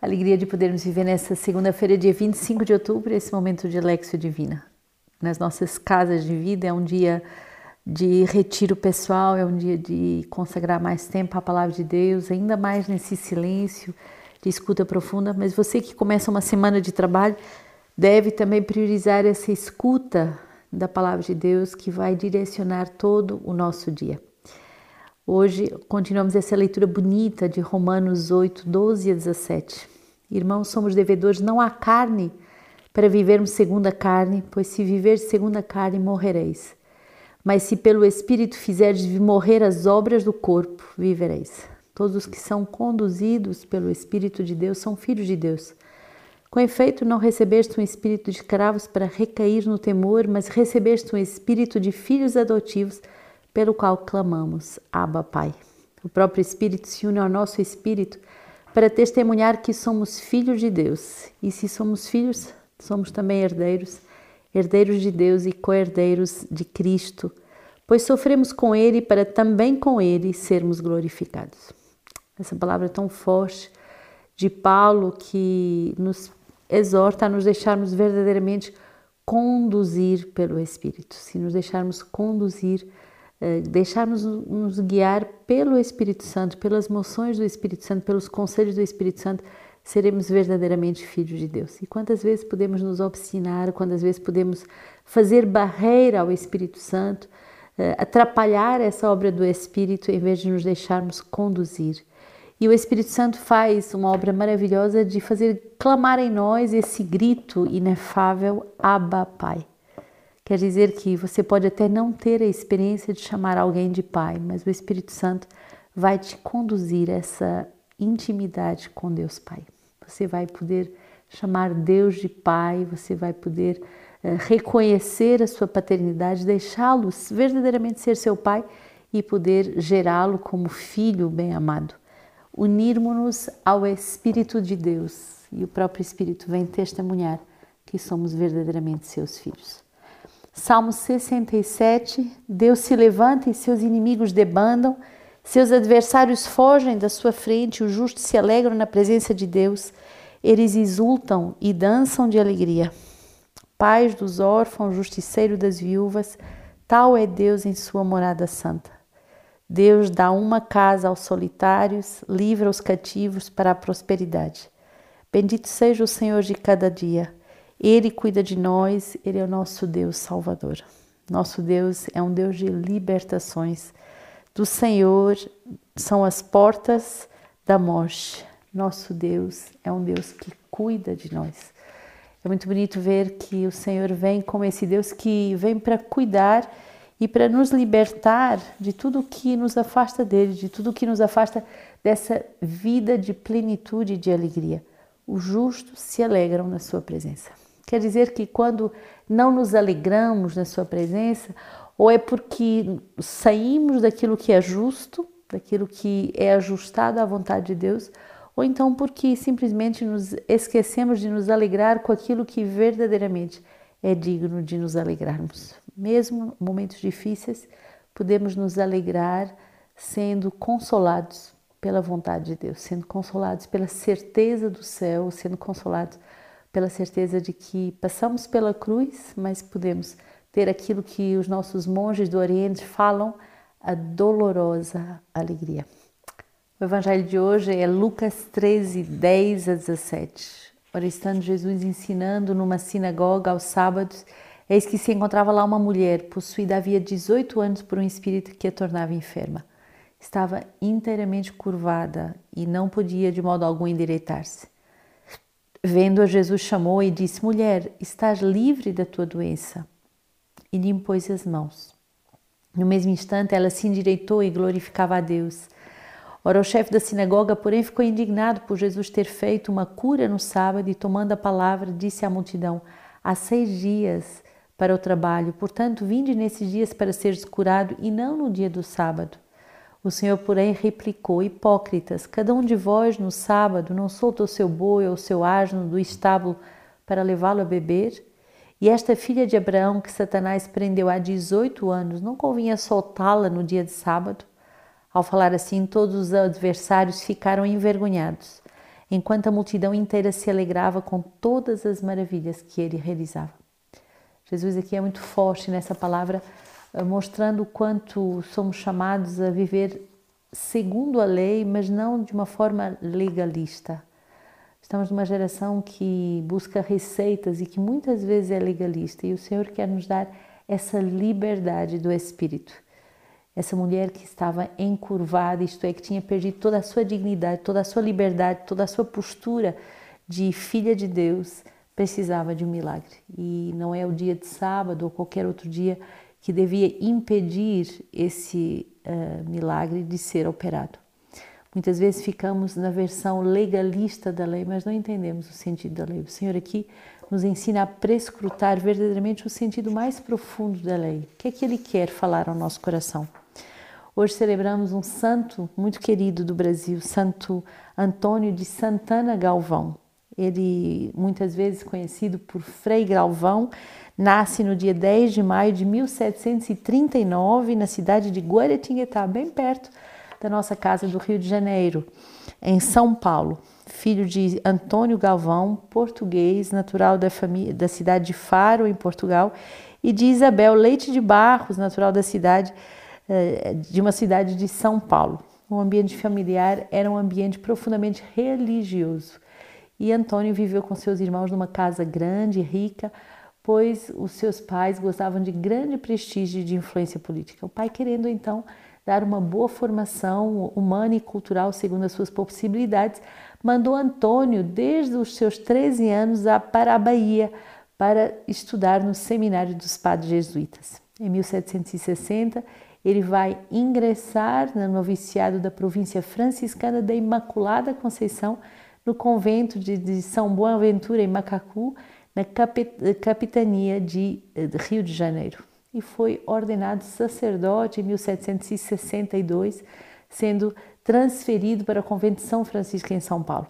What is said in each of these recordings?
Alegria de podermos viver nessa segunda-feira, dia 25 de outubro, esse momento de Lexio Divina. Nas nossas casas de vida é um dia de retiro pessoal, é um dia de consagrar mais tempo à palavra de Deus, ainda mais nesse silêncio de escuta profunda. Mas você que começa uma semana de trabalho deve também priorizar essa escuta da palavra de Deus que vai direcionar todo o nosso dia. Hoje continuamos essa leitura bonita de Romanos 8, 12 a 17. Irmãos, somos devedores não à carne para vivermos segundo a carne, pois se viver segundo a carne morrereis. Mas se pelo Espírito fizerdes morrer as obras do corpo, vivereis. Todos os que são conduzidos pelo Espírito de Deus são filhos de Deus. Com efeito, não recebeste um espírito de escravos para recair no temor, mas recebeste um espírito de filhos adotivos pelo qual clamamos, Abba, Pai. O próprio Espírito se une ao nosso espírito para testemunhar que somos filhos de Deus. E se somos filhos, somos também herdeiros, herdeiros de Deus e co-herdeiros de Cristo, pois sofremos com Ele para também com Ele sermos glorificados. Essa palavra tão forte de Paulo que nos exorta a nos deixarmos verdadeiramente conduzir pelo Espírito. Se nos deixarmos conduzir deixarmos nos guiar pelo Espírito Santo, pelas moções do Espírito Santo, pelos conselhos do Espírito Santo, seremos verdadeiramente filhos de Deus. E quantas vezes podemos nos obstinar, quantas vezes podemos fazer barreira ao Espírito Santo, eh, atrapalhar essa obra do Espírito em vez de nos deixarmos conduzir. E o Espírito Santo faz uma obra maravilhosa de fazer clamar em nós esse grito inefável: Abba, Pai. Quer dizer que você pode até não ter a experiência de chamar alguém de pai, mas o Espírito Santo vai te conduzir a essa intimidade com Deus Pai. Você vai poder chamar Deus de Pai, você vai poder uh, reconhecer a sua paternidade, deixá-lo verdadeiramente ser seu Pai e poder gerá-lo como filho bem amado. Unirmos-nos ao Espírito de Deus e o próprio Espírito vem testemunhar que somos verdadeiramente seus filhos. Salmo 67, Deus se levanta e seus inimigos debandam, seus adversários fogem da sua frente, os justos se alegram na presença de Deus, eles exultam e dançam de alegria. Paz dos órfãos, justiceiro das viúvas, tal é Deus em sua morada santa. Deus dá uma casa aos solitários, livra os cativos para a prosperidade. Bendito seja o Senhor de cada dia. Ele cuida de nós, Ele é o nosso Deus Salvador. Nosso Deus é um Deus de libertações. Do Senhor são as portas da morte. Nosso Deus é um Deus que cuida de nós. É muito bonito ver que o Senhor vem como esse Deus que vem para cuidar e para nos libertar de tudo que nos afasta dele, de tudo que nos afasta dessa vida de plenitude e de alegria. Os justos se alegram na sua presença. Quer dizer que quando não nos alegramos na Sua presença, ou é porque saímos daquilo que é justo, daquilo que é ajustado à vontade de Deus, ou então porque simplesmente nos esquecemos de nos alegrar com aquilo que verdadeiramente é digno de nos alegrarmos. Mesmo em momentos difíceis, podemos nos alegrar sendo consolados pela vontade de Deus, sendo consolados pela certeza do céu, sendo consolados pela certeza de que passamos pela cruz, mas podemos ter aquilo que os nossos monges do Oriente falam, a dolorosa alegria. O evangelho de hoje é Lucas 13, 10 a 17. Ora, estando Jesus ensinando numa sinagoga aos sábados, eis que se encontrava lá uma mulher, possuída havia 18 anos por um espírito que a tornava enferma. Estava inteiramente curvada e não podia de modo algum endireitar-se. Vendo-a, Jesus chamou e disse: Mulher, estás livre da tua doença. E lhe impôs as mãos. No mesmo instante, ela se endireitou e glorificava a Deus. Ora, o chefe da sinagoga, porém, ficou indignado por Jesus ter feito uma cura no sábado e, tomando a palavra, disse à multidão: Há seis dias para o trabalho, portanto, vinde nesses dias para seres curado e não no dia do sábado. O Senhor, porém, replicou: Hipócritas, cada um de vós no sábado não solta o seu boi ou o seu asno do estábulo para levá-lo a beber? E esta filha de Abraão, que Satanás prendeu há 18 anos, não convinha soltá-la no dia de sábado? Ao falar assim, todos os adversários ficaram envergonhados. enquanto a multidão inteira se alegrava com todas as maravilhas que ele realizava. Jesus aqui é muito forte nessa palavra, mostrando o quanto somos chamados a viver segundo a lei, mas não de uma forma legalista. Estamos numa geração que busca receitas e que muitas vezes é legalista, e o Senhor quer nos dar essa liberdade do espírito. Essa mulher que estava encurvada, isto é, que tinha perdido toda a sua dignidade, toda a sua liberdade, toda a sua postura de filha de Deus, precisava de um milagre. E não é o dia de sábado ou qualquer outro dia que devia impedir esse uh, milagre de ser operado. Muitas vezes ficamos na versão legalista da lei, mas não entendemos o sentido da lei. O Senhor aqui nos ensina a prescrutar verdadeiramente o sentido mais profundo da lei. O que é que Ele quer falar ao nosso coração? Hoje celebramos um santo muito querido do Brasil, Santo Antônio de Santana Galvão. Ele, muitas vezes conhecido por Frei Galvão, nasce no dia 10 de maio de 1739 na cidade de Guaratinguetá, bem perto da nossa casa do Rio de Janeiro, em São Paulo. Filho de Antônio Galvão, português, natural da, família, da cidade de Faro, em Portugal, e de Isabel Leite de Barros, natural da cidade eh, de uma cidade de São Paulo. O ambiente familiar era um ambiente profundamente religioso e Antônio viveu com seus irmãos numa casa grande e rica, pois os seus pais gostavam de grande prestígio e de influência política. O pai querendo então dar uma boa formação humana e cultural segundo as suas possibilidades, mandou Antônio desde os seus 13 anos para a Bahia para estudar no seminário dos padres jesuítas. Em 1760, ele vai ingressar no noviciado da província franciscana da Imaculada Conceição, no convento de, de São Boaventura, em Macacu, na capitania de, de Rio de Janeiro. E foi ordenado sacerdote em 1762, sendo transferido para o convento de São Francisco em São Paulo.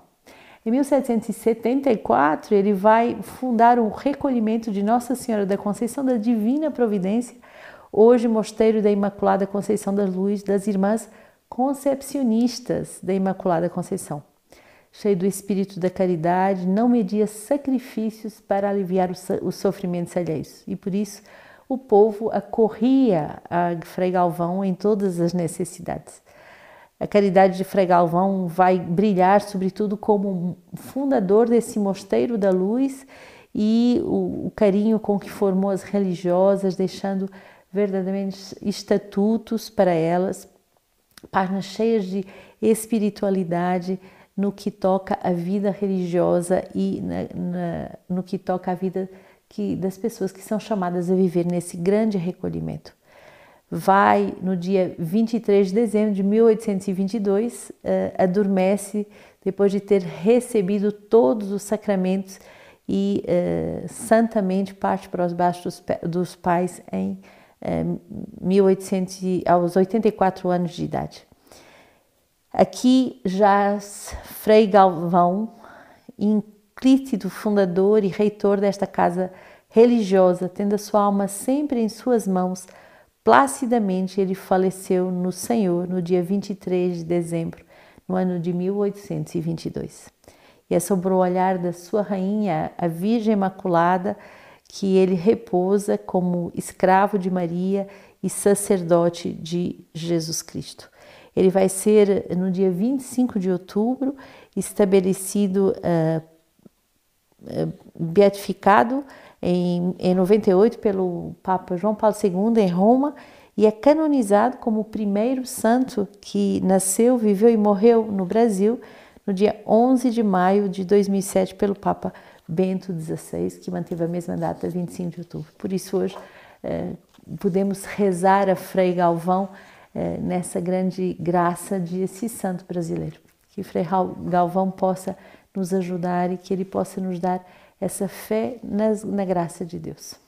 Em 1774, ele vai fundar um recolhimento de Nossa Senhora da Conceição da Divina Providência, hoje Mosteiro da Imaculada Conceição da Luz das Irmãs Concepcionistas da Imaculada Conceição cheio do espírito da caridade, não media sacrifícios para aliviar os sofrimentos alheios. E por isso o povo acorria a Frei Galvão em todas as necessidades. A caridade de Frei Galvão vai brilhar, sobretudo, como fundador desse mosteiro da luz e o, o carinho com que formou as religiosas, deixando verdadeiramente estatutos para elas, páginas cheias de espiritualidade, no que toca a vida religiosa e na, na, no que toca a vida que, das pessoas que são chamadas a viver nesse grande recolhimento. Vai no dia 23 de dezembro de 1822, uh, eh, adormece depois de ter recebido todos os sacramentos e uh, santamente parte para os dos, dos pais em uh, eh, 1800, aos 84 anos de idade. Aqui jaz Frei Galvão, implícito fundador e reitor desta casa religiosa, tendo a sua alma sempre em suas mãos, placidamente ele faleceu no Senhor no dia 23 de dezembro, no ano de 1822. E é sobre o olhar da sua rainha, a Virgem Imaculada, que ele repousa como escravo de Maria e sacerdote de Jesus Cristo. Ele vai ser no dia 25 de outubro estabelecido, uh, beatificado em, em 98 pelo Papa João Paulo II em Roma e é canonizado como o primeiro santo que nasceu, viveu e morreu no Brasil no dia 11 de maio de 2007 pelo Papa Bento XVI, que manteve a mesma data, 25 de outubro. Por isso hoje eh, podemos rezar a Frei Galvão é, nessa grande graça de esse santo brasileiro. Que Frei Galvão possa nos ajudar e que ele possa nos dar essa fé na, na graça de Deus.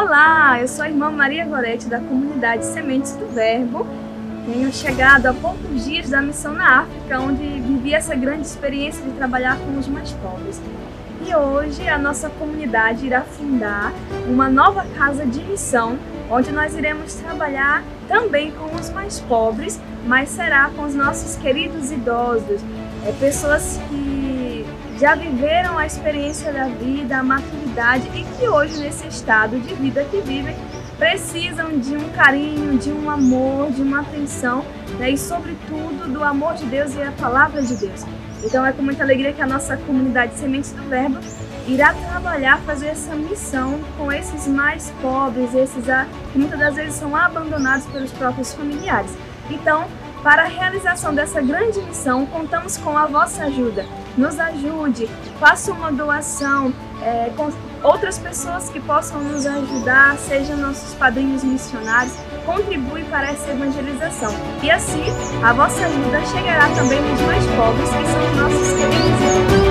Olá, eu sou a irmã Maria Gorete da comunidade Sementes do Verbo Tenho chegado há poucos dias da missão na África, onde vivi essa grande experiência de trabalhar com os mais pobres. E hoje a nossa comunidade irá fundar uma nova casa de missão, onde nós iremos trabalhar também com os mais pobres, mas será com os nossos queridos idosos, é, pessoas que já viveram a experiência da vida, a maturidade e que hoje nesse estado de vida que vivem precisam de um carinho, de um amor, de uma atenção né? e sobretudo do amor de Deus e a palavra de Deus. Então é com muita alegria que a nossa comunidade Sementes do Verbo irá trabalhar, fazer essa missão com esses mais pobres, esses que muitas das vezes são abandonados pelos próprios familiares. Então, para a realização dessa grande missão, contamos com a vossa ajuda. Nos ajude, faça uma doação, é, com outras pessoas que possam nos ajudar, sejam nossos padrinhos missionários, contribui para essa evangelização. E assim, a vossa ajuda chegará também nos mais pobres, que são os nossos queridos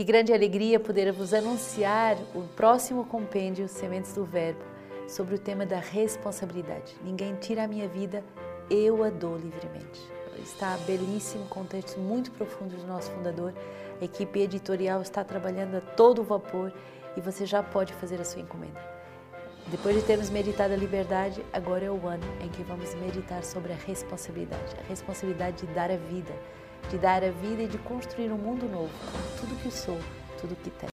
Que grande alegria poder vos anunciar o próximo compêndio Sementes do Verbo sobre o tema da responsabilidade. Ninguém tira a minha vida, eu a dou livremente. Está belíssimo, com textos muito profundos do nosso fundador. A equipe editorial está trabalhando a todo vapor e você já pode fazer a sua encomenda. Depois de termos meditado a liberdade, agora é o ano em que vamos meditar sobre a responsabilidade, a responsabilidade de dar a vida de dar a vida e de construir um mundo novo, tudo que sou, tudo que tenho.